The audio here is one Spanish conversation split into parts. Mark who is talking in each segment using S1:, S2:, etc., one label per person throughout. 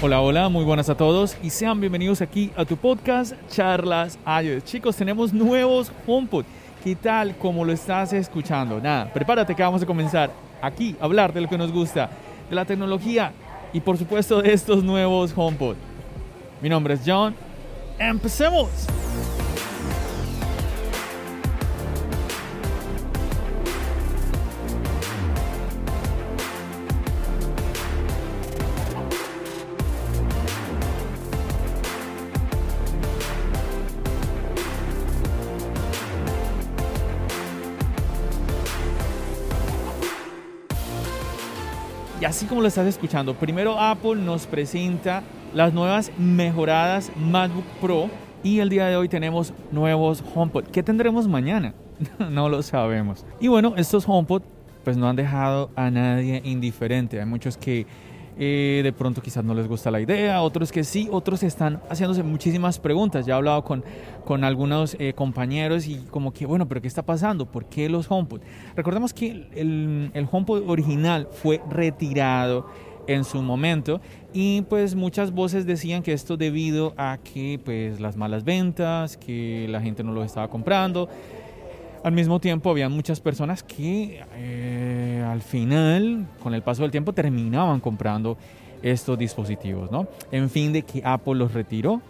S1: Hola, hola, muy buenas a todos y sean bienvenidos aquí a tu podcast Charlas iOS. Chicos, tenemos nuevos HomePod. ¿Qué tal como lo estás escuchando? Nada, prepárate que vamos a comenzar aquí a hablar de lo que nos gusta, de la tecnología y por supuesto de estos nuevos HomePod. Mi nombre es John. ¡Empecemos! Así como lo estás escuchando, primero Apple nos presenta las nuevas mejoradas MacBook Pro y el día de hoy tenemos nuevos HomePod. ¿Qué tendremos mañana? no lo sabemos. Y bueno, estos HomePod pues no han dejado a nadie indiferente. Hay muchos que eh, de pronto quizás no les gusta la idea, otros que sí, otros están haciéndose muchísimas preguntas. Ya he hablado con, con algunos eh, compañeros y como que, bueno, pero ¿qué está pasando? ¿Por qué los HomePod? Recordemos que el, el HomePod original fue retirado en su momento y pues muchas voces decían que esto debido a que pues las malas ventas, que la gente no lo estaba comprando. Al mismo tiempo, había muchas personas que eh, al final, con el paso del tiempo, terminaban comprando estos dispositivos, ¿no? En fin, de que Apple los retiró,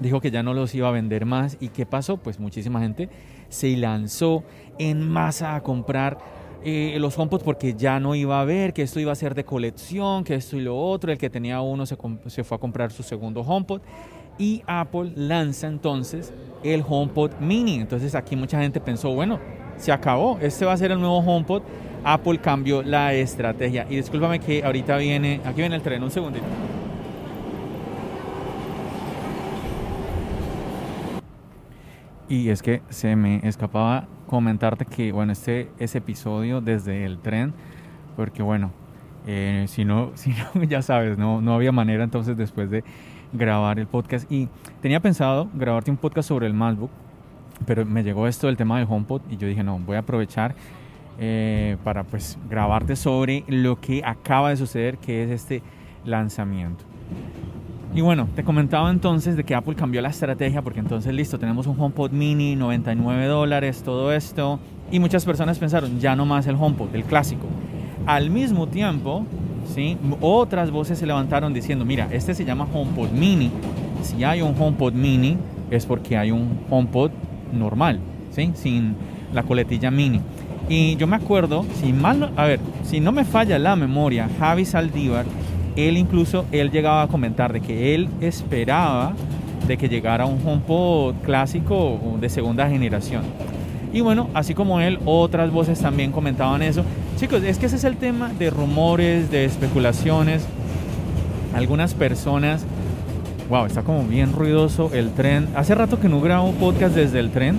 S1: dijo que ya no los iba a vender más. ¿Y qué pasó? Pues muchísima gente se lanzó en masa a comprar eh, los HomePod porque ya no iba a haber, que esto iba a ser de colección, que esto y lo otro. El que tenía uno se, se fue a comprar su segundo HomePod y Apple lanza entonces el HomePod Mini. Entonces aquí mucha gente pensó, bueno, se acabó, este va a ser el nuevo HomePod. Apple cambió la estrategia. Y discúlpame que ahorita viene, aquí viene el tren, un segundito. Y es que se me escapaba comentarte que, bueno, este es episodio desde el tren, porque bueno, eh, si, no, si no, ya sabes, no, no había manera entonces después de grabar el podcast y tenía pensado grabarte un podcast sobre el MacBook, pero me llegó esto del tema del HomePod y yo dije, no, voy a aprovechar eh, para pues grabarte sobre lo que acaba de suceder, que es este lanzamiento. Y bueno, te comentaba entonces de que Apple cambió la estrategia porque entonces listo, tenemos un HomePod mini, 99 dólares, todo esto. Y muchas personas pensaron, ya no más el HomePod, el clásico. Al mismo tiempo, ¿sí? Otras voces se levantaron diciendo, mira, este se llama HomePod Mini. Si hay un HomePod Mini es porque hay un HomePod normal, ¿sí? Sin la coletilla mini. Y yo me acuerdo, si mal, a ver, si no me falla la memoria, Javi Saldívar, él incluso, él llegaba a comentar de que él esperaba de que llegara un HomePod clásico de segunda generación. Y bueno, así como él, otras voces también comentaban eso. Chicos, es que ese es el tema de rumores, de especulaciones. Algunas personas, wow, está como bien ruidoso el tren. Hace rato que no grabo podcast desde el tren,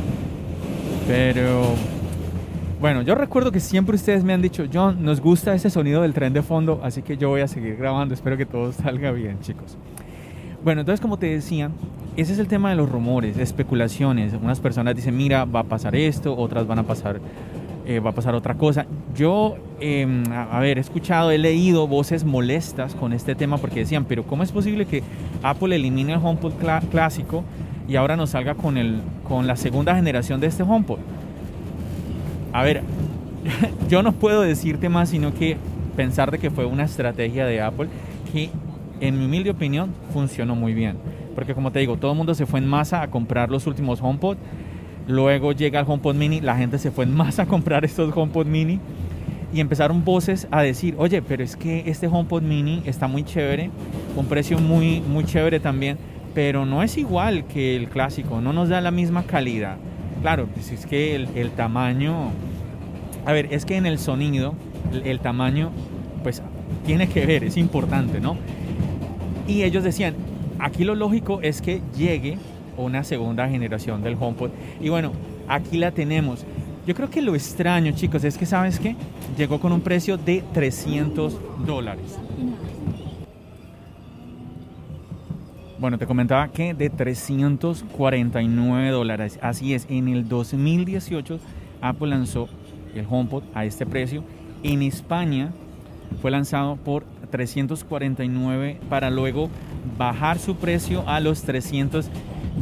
S1: pero bueno, yo recuerdo que siempre ustedes me han dicho, John, nos gusta ese sonido del tren de fondo, así que yo voy a seguir grabando. Espero que todo salga bien, chicos. Bueno, entonces como te decía, ese es el tema de los rumores, especulaciones. Unas personas dicen, mira, va a pasar esto, otras van a pasar, eh, va a pasar otra cosa. Yo, eh, a, ver, he escuchado, he leído voces molestas con este tema porque decían, pero ¿cómo es posible que Apple elimine el HomePod clásico y ahora nos salga con, el, con la segunda generación de este HomePod? A ver, yo no puedo decirte más sino que pensar de que fue una estrategia de Apple que en mi humilde opinión funcionó muy bien. Porque como te digo, todo el mundo se fue en masa a comprar los últimos HomePod. Luego llega el HomePod Mini, la gente se fue en masa a comprar estos HomePod Mini. Y empezaron voces a decir, oye, pero es que este HomePod Mini está muy chévere, un precio muy, muy chévere también, pero no es igual que el clásico, no nos da la misma calidad. Claro, pues es que el, el tamaño A ver, es que en el sonido, el, el tamaño, pues tiene que ver, es importante, ¿no? Y ellos decían, aquí lo lógico es que llegue una segunda generación del HomePod. Y bueno, aquí la tenemos. Yo creo que lo extraño, chicos, es que, ¿sabes qué? Llegó con un precio de 300 dólares. Bueno, te comentaba que de 349 dólares. Así es, en el 2018 Apple lanzó el HomePod a este precio. En España fue lanzado por 349 para luego bajar su precio a los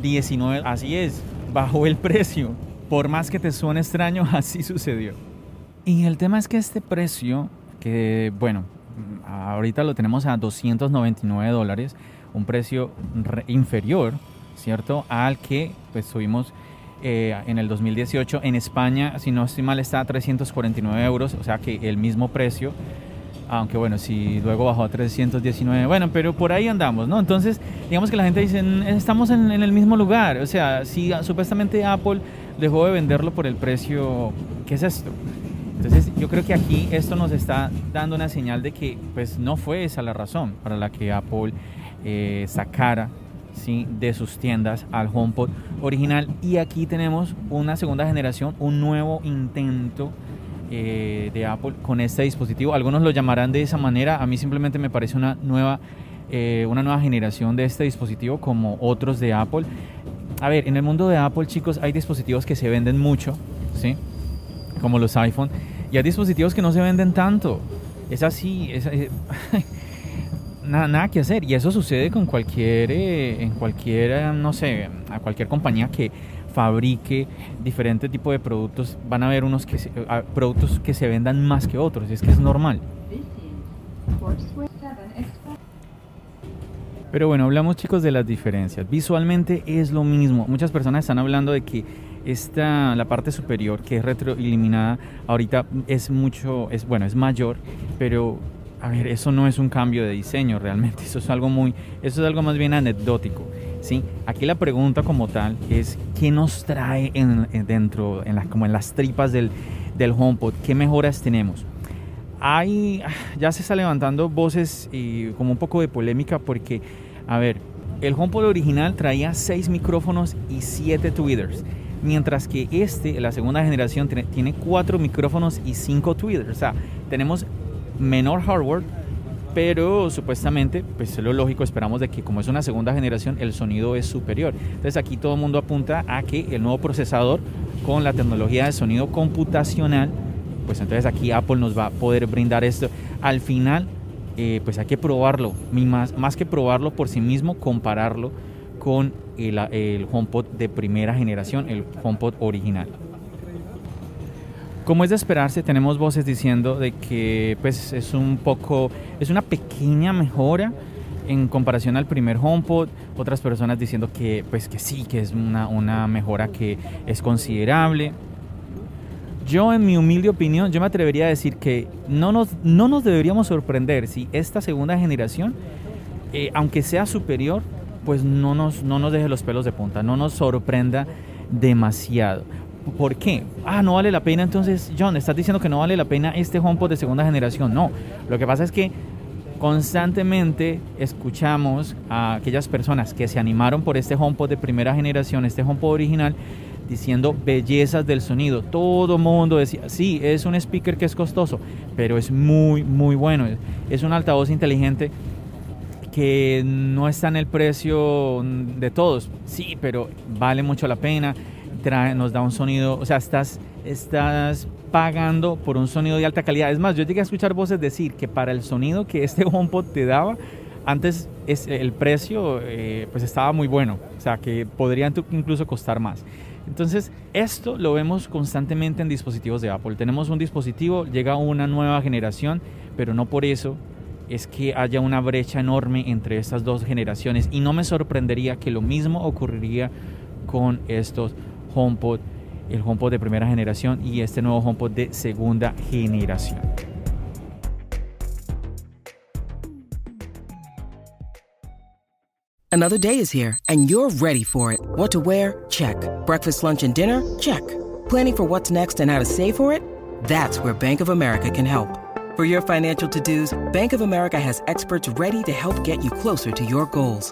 S1: 319. Así es, bajó el precio. Por más que te suene extraño, así sucedió. Y el tema es que este precio, que bueno, ahorita lo tenemos a 299 dólares, un precio inferior, ¿cierto? Al que pues tuvimos eh, en el 2018 en España, si no estoy mal, está a 349 euros, o sea que el mismo precio aunque bueno, si luego bajó a 319, bueno, pero por ahí andamos, ¿no? Entonces, digamos que la gente dice, estamos en, el mismo lugar, o sea, si supuestamente Apple dejó de venderlo por el precio, ¿qué es esto? Entonces, yo creo que aquí esto nos está dando una señal de que, pues, no fue esa la razón para la que Apple eh, sacara ¿sí? de sus tiendas al HomePod original. Y aquí tenemos una segunda generación, un nuevo intento eh, de Apple con este dispositivo. Algunos lo llamarán de esa manera. A mí simplemente me parece una nueva, eh, una nueva generación de este dispositivo como otros de Apple. A ver, en el mundo de Apple, chicos, hay dispositivos que se venden mucho, ¿sí? Como los iPhone. Y hay dispositivos que no se venden tanto. Es así, es, eh, nada, nada, que hacer. Y eso sucede con cualquier, en cualquier, no sé, a cualquier compañía que fabrique diferentes tipos de productos, van a haber unos que productos que se vendan más que otros, y es que es normal. Pero bueno, hablamos chicos de las diferencias. Visualmente es lo mismo. Muchas personas están hablando de que esta, la parte superior, que es retroiluminada, ahorita es mucho, es bueno, es mayor, pero a ver, eso no es un cambio de diseño realmente. Eso es algo muy, eso es algo más bien anecdótico. ¿Sí? Aquí la pregunta como tal es, ¿qué nos trae en, dentro, en como en las tripas del, del HomePod? ¿Qué mejoras tenemos? Hay, ya se está levantando voces y como un poco de polémica porque, a ver, el HomePod original traía 6 micrófonos y 7 tweeters. Mientras que este, la segunda generación, tiene 4 micrófonos y 5 tweeters. O sea, tenemos menor hardware, pero supuestamente, pues es lo lógico, esperamos de que como es una segunda generación, el sonido es superior. Entonces aquí todo el mundo apunta a que el nuevo procesador con la tecnología de sonido computacional, pues entonces aquí Apple nos va a poder brindar esto. Al final, eh, pues hay que probarlo, más, que probarlo por sí mismo, compararlo con el HomePod de primera generación, el HomePod original. Como es de esperarse, tenemos voces diciendo de que pues es un poco, es una pequeña mejora en comparación al primer HomePod, otras personas diciendo que pues que sí, que es una, una mejora que es considerable. Yo en mi humilde opinión, yo me atrevería a decir que no nos, no nos deberíamos sorprender si esta segunda generación, eh, aunque sea superior, pues no nos, no nos deje los pelos de punta, no nos sorprenda demasiado. ¿Por qué? Ah, no vale la pena entonces, John, estás diciendo que no vale la pena este HomePod de segunda generación. No, lo que pasa es que constantemente escuchamos a aquellas personas que se animaron por este HomePod de primera generación, este HomePod original, diciendo bellezas del sonido. Todo mundo decía, sí, es un speaker que es costoso, pero es muy, muy bueno. Es un altavoz inteligente que no está en el precio de todos. Sí, pero vale mucho la pena nos da un sonido, o sea, estás, estás pagando por un sonido de alta calidad. Es más, yo llegué a escuchar voces decir que para el sonido que este HomePod te daba, antes es, el precio eh, pues estaba muy bueno, o sea, que podrían incluso costar más. Entonces, esto lo vemos constantemente en dispositivos de Apple. Tenemos un dispositivo, llega una nueva generación, pero no por eso es que haya una brecha enorme entre estas dos generaciones y no me sorprendería que lo mismo ocurriría con estos HomePod, el HomePod de primera generación y este nuevo HomePod de segunda generación.
S2: Another day is here and you're ready for it. What to wear? Check. Breakfast, lunch and dinner? Check. Planning for what's next and how to save for it? That's where Bank of America can help. For your financial to-dos, Bank of America has experts ready to help get you closer to your goals.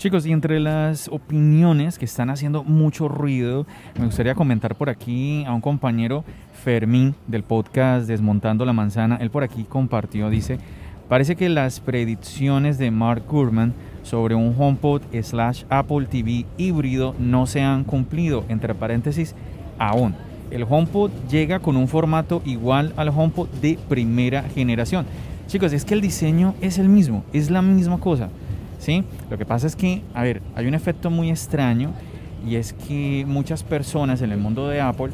S1: Chicos, y entre las opiniones que están haciendo mucho ruido, me gustaría comentar por aquí a un compañero Fermín del podcast Desmontando la Manzana. Él por aquí compartió, dice, parece que las predicciones de Mark Gurman sobre un HomePod slash Apple TV híbrido no se han cumplido, entre paréntesis, aún. El HomePod llega con un formato igual al HomePod de primera generación. Chicos, es que el diseño es el mismo, es la misma cosa. ¿Sí? Lo que pasa es que, a ver, hay un efecto muy extraño y es que muchas personas en el mundo de Apple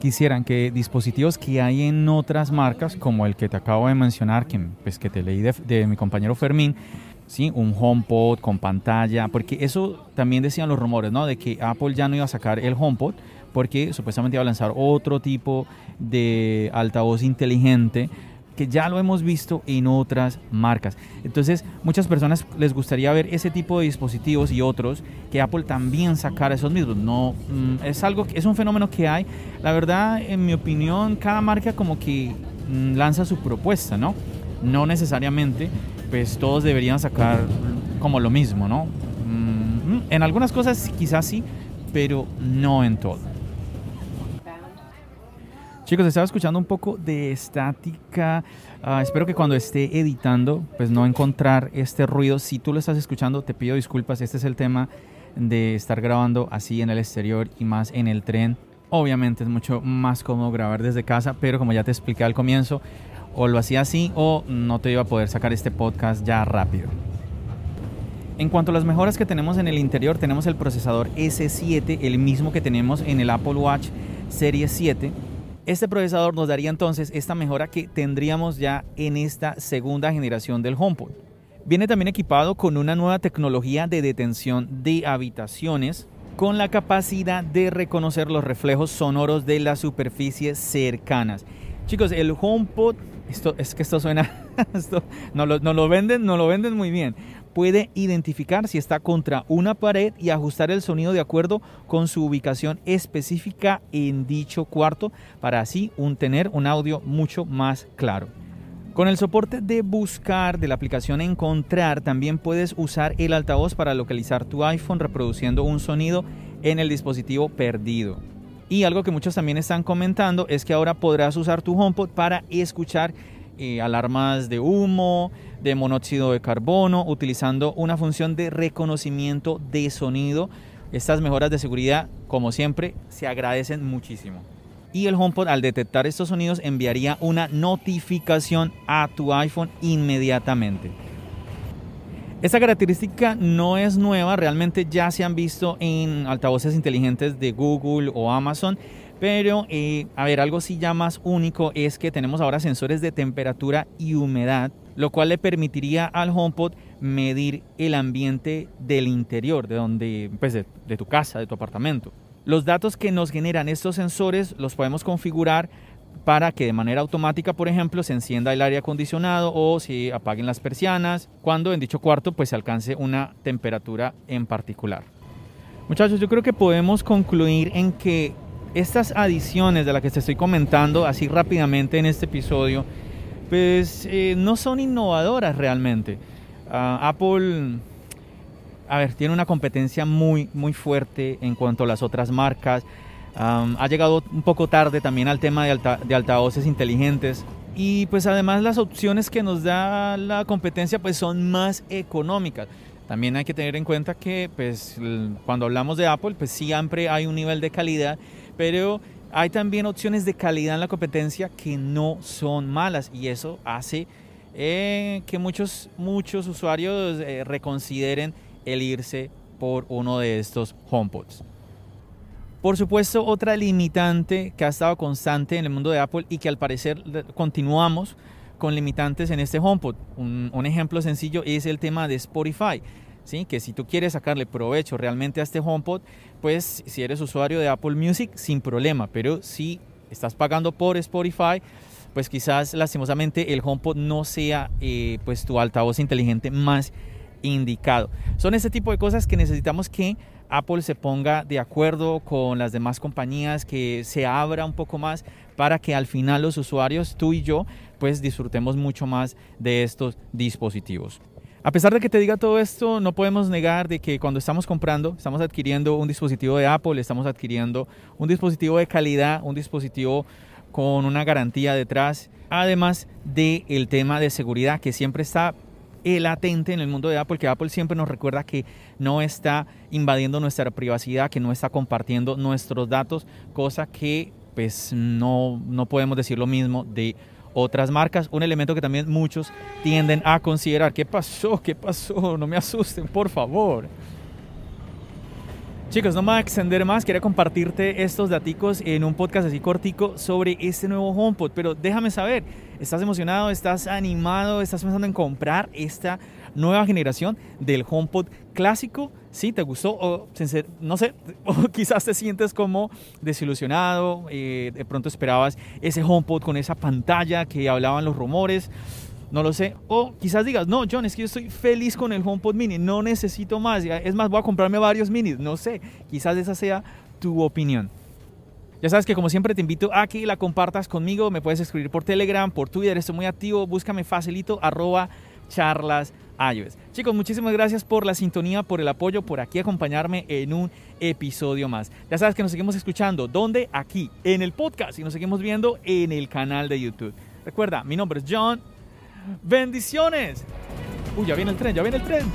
S1: quisieran que dispositivos que hay en otras marcas, como el que te acabo de mencionar, que, pues, que te leí de, mi compañero Fermín, ¿sí? un HomePod con pantalla, porque eso también decían los rumores, ¿no? De que Apple ya no iba a sacar el HomePod porque supuestamente iba a lanzar otro tipo de altavoz inteligente que ya lo hemos visto en otras marcas. Entonces, muchas personas les gustaría ver ese tipo de dispositivos y otros que Apple también sacara esos mismos. No mm, es algo es un fenómeno que hay. La verdad, en mi opinión, cada marca como que mm, lanza su propuesta, ¿no? No necesariamente pues todos deberían sacar como lo mismo, ¿no? Mm, en algunas cosas quizás sí, pero no en todo. Chicos, estaba escuchando un poco de estática. Ah, espero que cuando esté editando, pues no encontrar este ruido. Si tú lo estás escuchando, te pido disculpas. Este es el tema de estar grabando así en el exterior y más en el tren. Obviamente es mucho más cómodo grabar desde casa, pero como ya te expliqué al comienzo, o lo hacía así o no te iba a poder sacar este podcast ya rápido. En cuanto a las mejoras que tenemos en el interior, tenemos el procesador S7, el mismo que tenemos en el Apple Watch Series 7 este procesador nos daría entonces esta mejora que tendríamos ya en esta segunda generación del HomePod. Viene también equipado con una nueva tecnología de detención de habitaciones con la capacidad de reconocer los reflejos sonoros de las superficies cercanas. Chicos, el HomePod, esto, es que esto suena, esto, no, lo, no lo venden, no lo venden muy bien puede identificar si está contra una pared y ajustar el sonido de acuerdo con su ubicación específica en dicho cuarto para así tener un audio mucho más claro. Con el soporte de buscar de la aplicación Encontrar también puedes usar el altavoz para localizar tu iPhone reproduciendo un sonido en el dispositivo perdido. Y algo que muchos también están comentando es que ahora podrás usar tu HomePod para escuchar eh, alarmas de humo, de monóxido de carbono, utilizando una función de reconocimiento de sonido. Estas mejoras de seguridad, como siempre, se agradecen muchísimo. Y el HomePod al detectar estos sonidos enviaría una notificación a tu iPhone inmediatamente. Esta característica no es nueva, realmente ya se han visto en altavoces inteligentes de Google o Amazon pero, eh, a ver, algo sí ya más único es que tenemos ahora sensores de temperatura y humedad, lo cual le permitiría al HomePod medir el ambiente del interior, de donde, pues de, tu casa, de tu apartamento. Los datos que nos generan estos sensores los podemos configurar para que de manera automática, por ejemplo, se encienda el aire acondicionado o se apaguen las persianas cuando en dicho cuarto pues se alcance una temperatura en particular. Muchachos, yo creo que podemos concluir en que estas adiciones de las que te estoy comentando así rápidamente en este episodio, pues eh, no son innovadoras realmente. Ah, Apple, a ver, tiene una competencia muy, muy fuerte en cuanto a las otras marcas. ha llegado un poco tarde también al tema de, de altavoces inteligentes. Y pues además las opciones que nos da la competencia pues son más económicas. También hay que tener en cuenta que pues cuando hablamos de Apple pues siempre hay un nivel de calidad pero hay también opciones de calidad en la competencia que no son malas y eso hace eh, que muchos, muchos usuarios eh, reconsideren el irse por uno de estos HomePods. Por supuesto, otra limitante que ha estado constante en el mundo de Apple y que al parecer continuamos con limitantes en este HomePod. Un, un ejemplo sencillo es el tema de Spotify. ¿sí? Que si tú quieres sacarle provecho realmente a este HomePod, pues si eres usuario de Apple Music, sin problema, pero si estás pagando por Spotify, pues quizás lastimosamente el HomePod no sea eh, pues tu altavoz inteligente más indicado. Son este tipo de cosas que necesitamos que Apple se ponga de acuerdo con las demás compañías, que se abra un poco más para que al final los usuarios, tú y yo, pues disfrutemos mucho más de estos dispositivos. A pesar de que te diga todo esto, no podemos negar de que cuando estamos comprando, estamos adquiriendo un dispositivo de Apple, estamos adquiriendo un dispositivo de calidad, un dispositivo con una garantía detrás, además del el tema de seguridad que siempre está latente en el mundo de Apple, que Apple siempre nos recuerda que no está invadiendo nuestra privacidad, que no está compartiendo nuestros datos, cosa que pues no, no podemos decir lo mismo de otras marcas. Un elemento que también muchos tienden a considerar. ¿Qué pasó? ¿Qué pasó? No me asusten, por favor. Chicos, no me voy a extender más, quería compartirte estos daticos en un podcast así cortico sobre este nuevo HomePod, pero déjame saber, ¿estás emocionado? ¿Estás animado? ¿Estás pensando en comprar esta nueva generación del HomePod clásico? ¿Sí? ¿Te gustó? O, no sé, o quizás te sientes como desilusionado, eh, de pronto esperabas ese HomePod con esa pantalla que hablaban los rumores. No lo sé. O quizás digas, no, John, es que yo estoy feliz con el HomePod mini, no necesito más. Es más, voy a comprarme varios minis. No sé, quizás esa sea tu opinión. Ya sabes que como siempre te invito a que la compartas conmigo. Me puedes escribir por Telegram, por Twitter, estoy muy activo. Búscame facilito, arroba charlas. Chicos, muchísimas gracias por la sintonía, por el apoyo, por aquí acompañarme en un episodio más. Ya sabes que nos seguimos escuchando. ¿Dónde? Aquí, en el podcast. Y nos seguimos viendo en el canal de YouTube. Recuerda, mi nombre es John. Bendiciones. Uy, ya viene el tren, ya viene el tren.